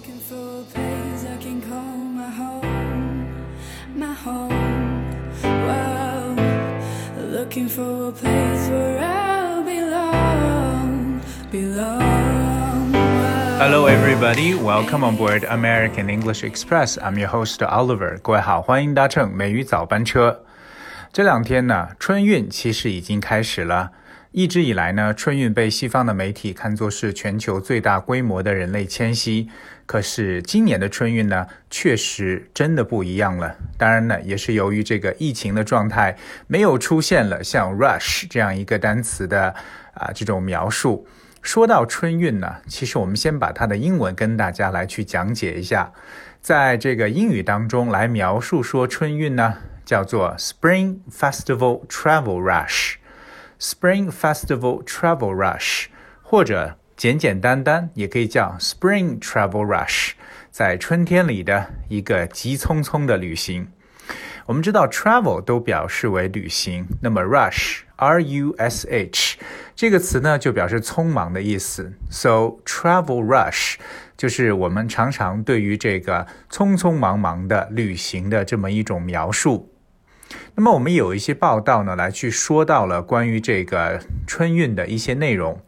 Looking for a place I can call my home, my home. Whoa. Looking for a place where I'll belong, belong. Whoa. Hello, everybody. Welcome on board American English Express. I'm your host Oliver. 各位好，欢迎搭乘美语早班车。这两天呢，春运其实已经开始了。一直以来呢，春运被西方的媒体看作是全球最大规模的人类迁徙。 可是今年的春运呢，确实真的不一样了。当然呢，也是由于这个疫情的状态，没有出现了像 rush 这样一个单词的啊这种描述。说到春运呢，其实我们先把它的英文跟大家来去讲解一下。在这个英语当中来描述说春运呢，叫做 Spring Festival Travel Rush。Spring Festival Travel Rush，或者简简单单也可以叫 Spring Travel Rush，在春天里的一个急匆匆的旅行。我们知道 travel 都表示为旅行，那么 rush R U S H 这个词呢就表示匆忙的意思。So travel rush 就是我们常常对于这个匆匆忙忙的旅行的这么一种描述。那么我们有一些报道呢，来去说到了关于这个春运的一些内容。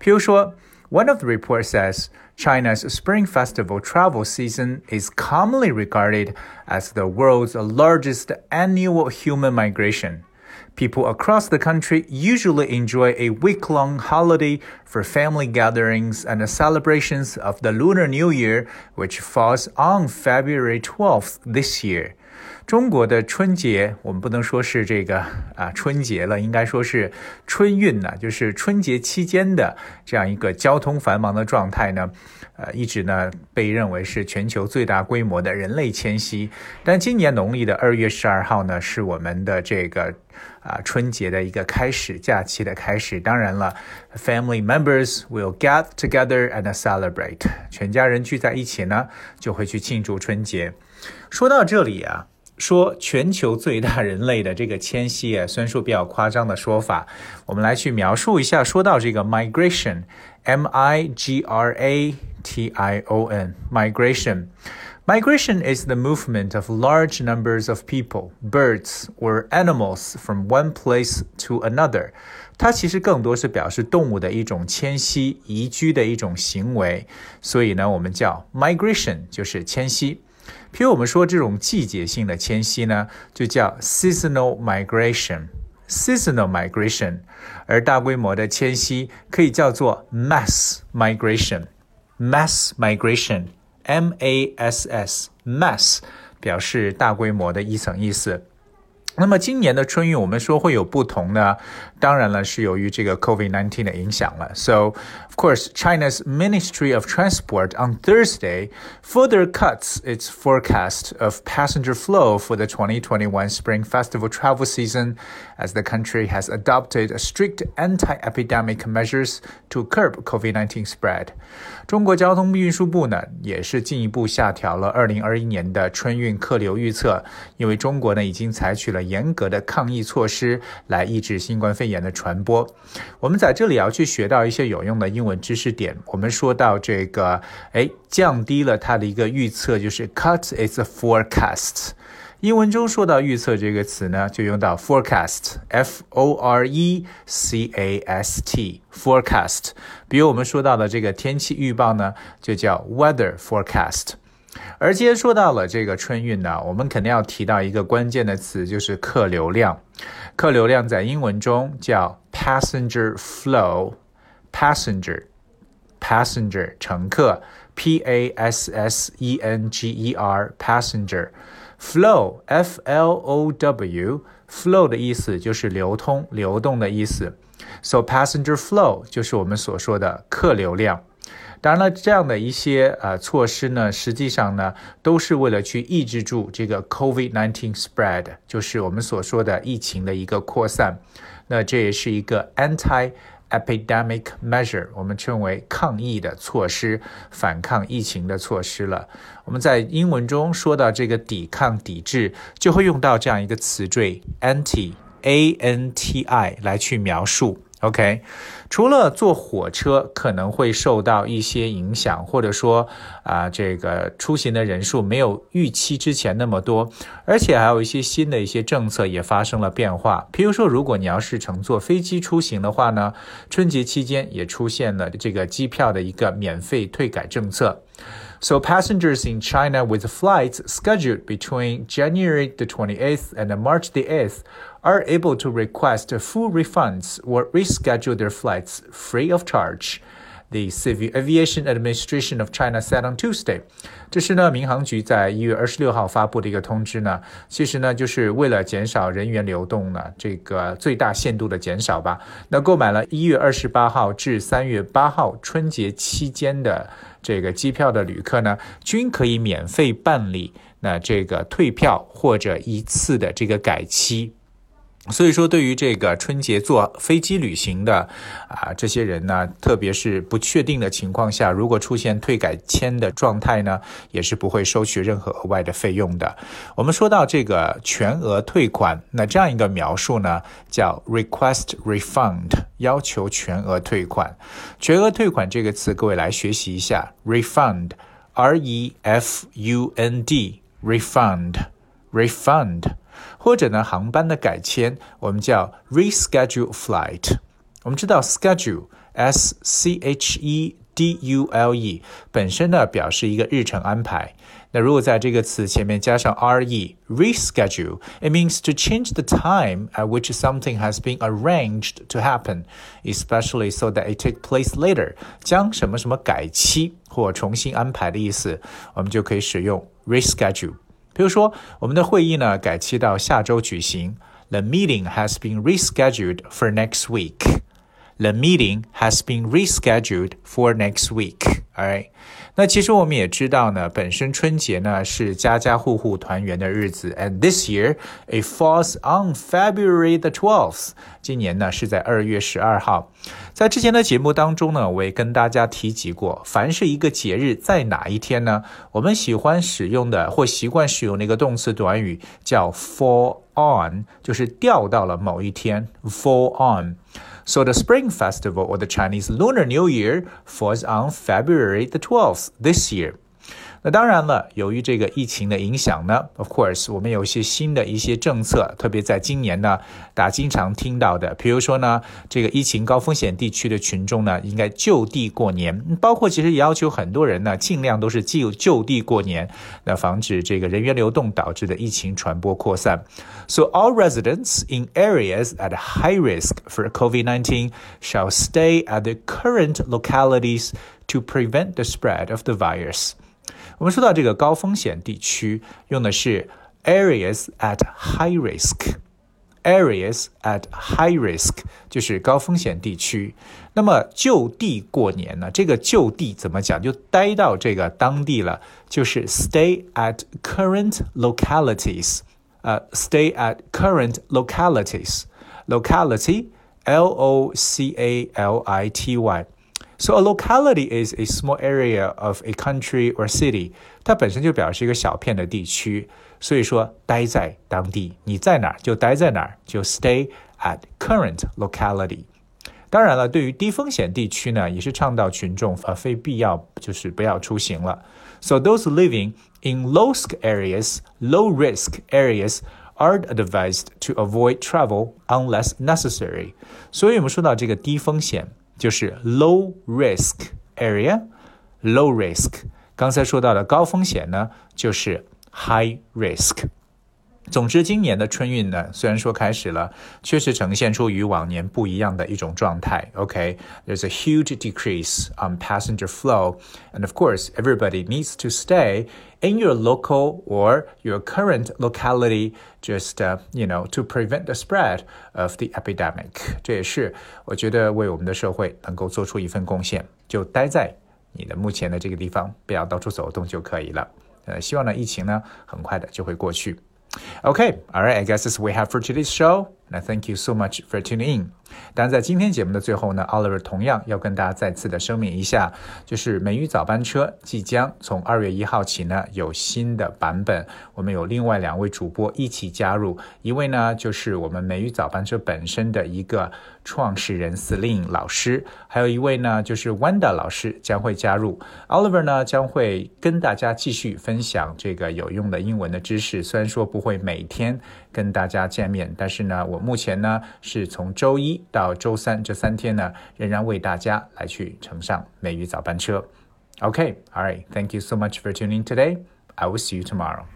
譬如说，one of the reports says China's Spring Festival travel season is commonly regarded as the world's largest annual human migration. People across the country usually enjoy a week long holiday for family gatherings and celebrations of the Lunar New Year, which falls on February 12th this year. 中国的春节，我们不能说是这个啊春节了，应该说是春运呢，就是春节期间的这样一个交通繁忙的状态呢，呃，一直呢被认为是全球最大规模的人类迁徙。但今年农历的二月十二号呢，是我们的这个啊春节的一个开始，假期的开始。当然了，family members will get together and celebrate，全家人聚在一起呢，就会去庆祝春节。说到这里啊。说全球最大人类的这个迁徙啊，虽然说比较夸张的说法，我们来去描述一下。说到这个 migration，m i g r a t i o n，migration，migration is the movement of large numbers of people, birds or animals from one place to another。它其实更多是表示动物的一种迁徙、移居的一种行为，所以呢，我们叫 migration 就是迁徙。譬如我们说这种季节性的迁徙呢，就叫 seasonal migration，seasonal migration，而大规模的迁徙可以叫做 mass migration，mass migration，m a s s，mass 表示大规模的一层意思。那么今年的春运，我们说会有不同呢？当然了，是由于这个 COVID-19 的影响了。So, of course, China's Ministry of Transport on Thursday further cuts its forecast of passenger flow for the 2021 Spring Festival travel season, as the country has adopted strict anti-epidemic measures to curb COVID-19 spread. 中国交通运输部呢，也是进一步下调了2021年的春运客流预测，因为中国呢已经采取了 严格的抗疫措施来抑制新冠肺炎的传播。我们在这里要去学到一些有用的英文知识点。我们说到这个，哎，降低了它的一个预测，就是 cut its forecast。英文中说到预测这个词呢，就用到 forecast，f o r e c a s t，forecast。比如我们说到的这个天气预报呢，就叫 weather forecast。而今天说到了这个春运呢，我们肯定要提到一个关键的词，就是客流量。客流量在英文中叫 passenger flow，passenger，passenger 乘客，p a s s e n g e r passenger flow f l o w flow 的意思就是流通、流动的意思，so passenger flow 就是我们所说的客流量。当然了，这样的一些呃措施呢，实际上呢，都是为了去抑制住这个 COVID-19 spread，就是我们所说的疫情的一个扩散。那这也是一个 anti-epidemic measure，我们称为抗疫的措施，反抗疫情的措施了。我们在英文中说到这个抵抗、抵制，就会用到这样一个词缀 anti，a n t i 来去描述。OK，除了坐火车可能会受到一些影响，或者说啊，这个出行的人数没有预期之前那么多，而且还有一些新的一些政策也发生了变化。譬如说，如果你要是乘坐飞机出行的话呢，春节期间也出现了这个机票的一个免费退改政策。So passengers in China with flights scheduled between January the 28th and March the 8th are able to request full refunds or reschedule their flights free of charge. The Civil Aviation Administration of China said on Tuesday，这是呢民航局在一月二十六号发布的一个通知呢。其实呢，就是为了减少人员流动呢，这个最大限度的减少吧。那购买了一月二十八号至三月八号春节期间的这个机票的旅客呢，均可以免费办理那这个退票或者一次的这个改期。所以说，对于这个春节坐飞机旅行的啊这些人呢，特别是不确定的情况下，如果出现退改签的状态呢，也是不会收取任何额外的费用的。我们说到这个全额退款，那这样一个描述呢，叫 request refund，要求全额退款。全额退款这个词，各位来学习一下，refund，r e f u n d，refund，refund。或者呢，航班的改签，我们叫 reschedule flight。我们知道 schedule，s c h e d u l e，本身呢表示一个日程安排。那如果在这个词前面加上 r e，reschedule，it means to change the time at which something has been arranged to happen，especially so that it take place later。将什么什么改期或重新安排的意思，我们就可以使用 reschedule。 比如说，我们的会议呢改期到下周举行。The meeting has been rescheduled for next week. The meeting has been rescheduled for next week. Alright，那其实我们也知道呢，本身春节呢是家家户户团圆的日子，and this year it falls on February the twelfth。今年呢是在二月十二号。在之前的节目当中呢，我也跟大家提及过，凡是一个节日在哪一天呢，我们喜欢使用的或习惯使用的一个动词短语叫 fall on，就是掉到了某一天，fall on。So the Spring Festival or the Chinese Lunar New Year falls on February the 12th this year. 那当然了，由于这个疫情的影响呢，of course，我们有一些新的一些政策，特别在今年呢，大家经常听到的，比如说呢，这个疫情高风险地区的群众呢，应该就地过年，包括其实也要求很多人呢，尽量都是就就地过年，那防止这个人员流动导致的疫情传播扩散。So all residents in areas at high risk for COVID-19 shall stay at the current localities to prevent the spread of the virus. 我们说到这个高风险地区，用的是 areas at high risk。areas at high risk 就是高风险地区。那么就地过年呢？这个就地怎么讲？就待到这个当地了，就是 stay at current localities。呃，stay at current localities。locality L O C A L I T Y。 so a locality is a small area of a country or city，它本身就表示一个小片的地区。所以说，待在当地，你在哪儿就待在哪儿，就 stay at current locality。当然了，对于低风险地区呢，也是倡导群众呃非必要就是不要出行了。So those living in low risk areas, low risk areas are advised to avoid travel unless necessary。所以我们说到这个低风险。 就是 low risk area，low risk。刚才说到的高风险呢，就是 high risk。总之，今年的春运呢，虽然说开始了，确实呈现出与往年不一样的一种状态。OK，there's、okay? a huge decrease on passenger flow, and of course, everybody needs to stay in your local or your current locality, just uh, you know, to prevent the spread of the epidemic. 这也是我觉得为我们的社会能够做出一份贡献，就待在你的目前的这个地方，不要到处走动就可以了。呃，希望呢，疫情呢，很快的就会过去。 Okay, all right, I guess that's what we have for today's show. 那 Thank you so much for tuning in。当然，在今天节目的最后呢，Oliver 同样要跟大家再次的声明一下，就是美语早班车即将从二月一号起呢有新的版本，我们有另外两位主播一起加入，一位呢就是我们美语早班车本身的一个创始人 Celine 老师，还有一位呢就是 Wanda 老师将会加入。Oliver 呢将会跟大家继续分享这个有用的英文的知识，虽然说不会每天跟大家见面，但是呢，我目前呢是从周一。到周三这三天呢，仍然为大家来去乘上美语早班车。Okay, all right. Thank you so much for tuning today. I will see you tomorrow.